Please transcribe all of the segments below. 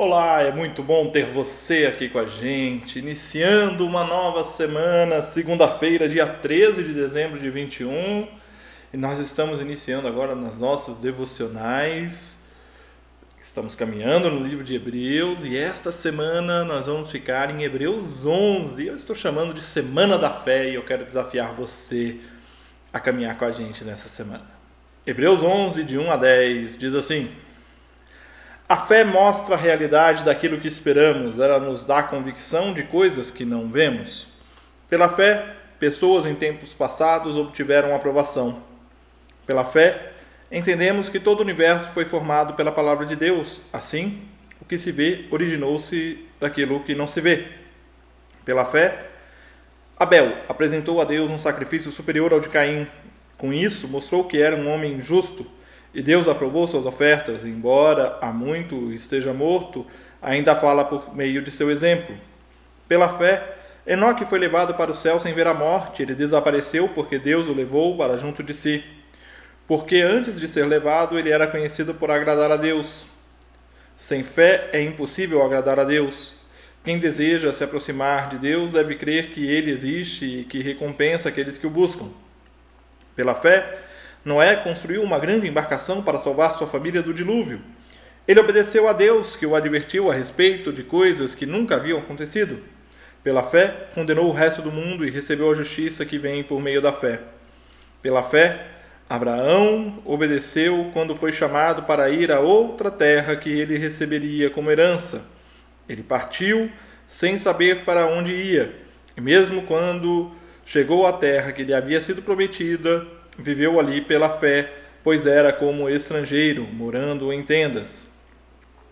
Olá, é muito bom ter você aqui com a gente, iniciando uma nova semana, segunda-feira, dia 13 de dezembro de 21, e nós estamos iniciando agora nas nossas devocionais. Estamos caminhando no livro de Hebreus e esta semana nós vamos ficar em Hebreus 11. Eu estou chamando de Semana da Fé e eu quero desafiar você a caminhar com a gente nessa semana. Hebreus 11, de 1 a 10, diz assim. A fé mostra a realidade daquilo que esperamos, ela nos dá convicção de coisas que não vemos. Pela fé, pessoas em tempos passados obtiveram aprovação. Pela fé, entendemos que todo o universo foi formado pela palavra de Deus. Assim, o que se vê originou-se daquilo que não se vê. Pela fé, Abel apresentou a Deus um sacrifício superior ao de Caim. Com isso, mostrou que era um homem justo e Deus aprovou suas ofertas, embora há muito esteja morto, ainda fala por meio de seu exemplo. Pela fé, Enoque foi levado para o céu sem ver a morte, ele desapareceu porque Deus o levou para junto de si. Porque antes de ser levado, ele era conhecido por agradar a Deus. Sem fé é impossível agradar a Deus. Quem deseja se aproximar de Deus deve crer que ele existe e que recompensa aqueles que o buscam. Pela fé, Noé construiu uma grande embarcação para salvar sua família do dilúvio. Ele obedeceu a Deus, que o advertiu a respeito de coisas que nunca haviam acontecido. Pela fé, condenou o resto do mundo e recebeu a justiça que vem por meio da fé. Pela fé, Abraão obedeceu quando foi chamado para ir a outra terra que ele receberia como herança. Ele partiu sem saber para onde ia, e mesmo quando chegou à terra que lhe havia sido prometida, viveu ali pela fé, pois era como estrangeiro, morando em tendas.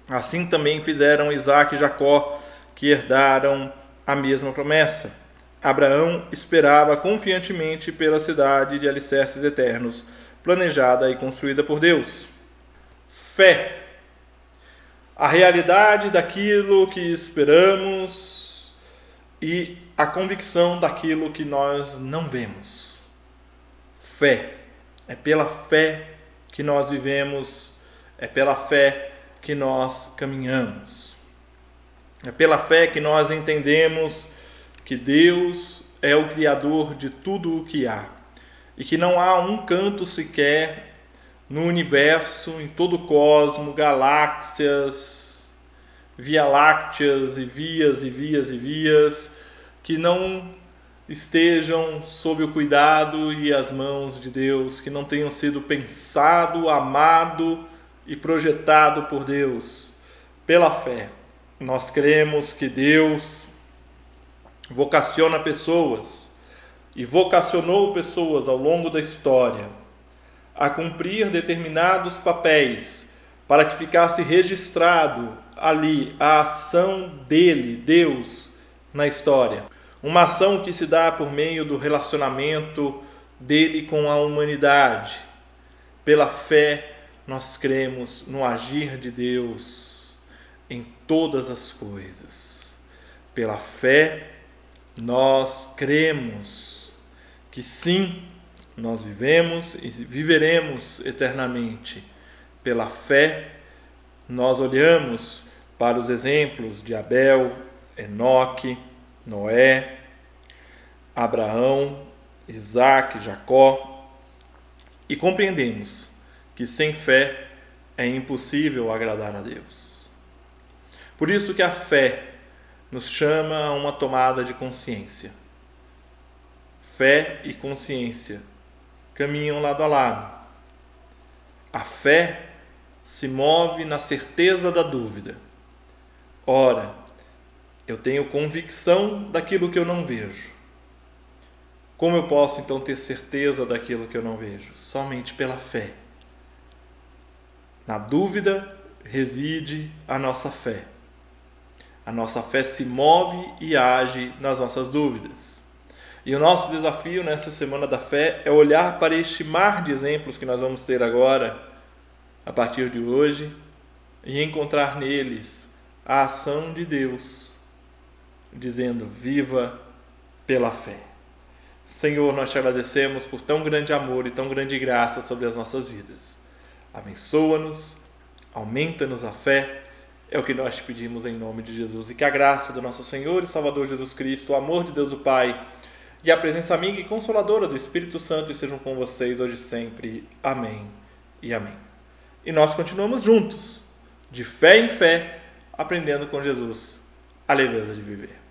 Assim também fizeram Isaac e Jacó, que herdaram a mesma promessa. Abraão esperava confiantemente pela cidade de alicerces eternos, planejada e construída por Deus. Fé. A realidade daquilo que esperamos e a convicção daquilo que nós não vemos fé. É pela fé que nós vivemos, é pela fé que nós caminhamos. É pela fé que nós entendemos que Deus é o Criador de tudo o que há e que não há um canto sequer no universo, em todo o cosmo, galáxias, via lácteas e vias e vias e vias, que não estejam sob o cuidado e as mãos de Deus, que não tenham sido pensado, amado e projetado por Deus pela fé. Nós cremos que Deus vocaciona pessoas e vocacionou pessoas ao longo da história a cumprir determinados papéis para que ficasse registrado ali a ação dele, Deus, na história. Uma ação que se dá por meio do relacionamento dele com a humanidade. Pela fé, nós cremos no agir de Deus em todas as coisas. Pela fé, nós cremos que sim, nós vivemos e viveremos eternamente. Pela fé, nós olhamos para os exemplos de Abel, Enoque, Noé, Abraão, Isaac, Jacó, e compreendemos que sem fé é impossível agradar a Deus. Por isso que a fé nos chama a uma tomada de consciência. Fé e consciência caminham lado a lado. A fé se move na certeza da dúvida. Ora, eu tenho convicção daquilo que eu não vejo. Como eu posso então ter certeza daquilo que eu não vejo? Somente pela fé. Na dúvida reside a nossa fé. A nossa fé se move e age nas nossas dúvidas. E o nosso desafio nessa semana da fé é olhar para este mar de exemplos que nós vamos ter agora, a partir de hoje, e encontrar neles a ação de Deus dizendo: Viva pela fé. Senhor, nós te agradecemos por tão grande amor e tão grande graça sobre as nossas vidas. Abençoa-nos, aumenta-nos a fé É o que nós te pedimos em nome de Jesus. E que a graça do nosso Senhor e Salvador Jesus Cristo, o amor de Deus o Pai e a presença amiga e consoladora do Espírito Santo estejam com vocês hoje e sempre. Amém e amém. E nós continuamos juntos, de fé em fé, aprendendo com Jesus a leveza de viver.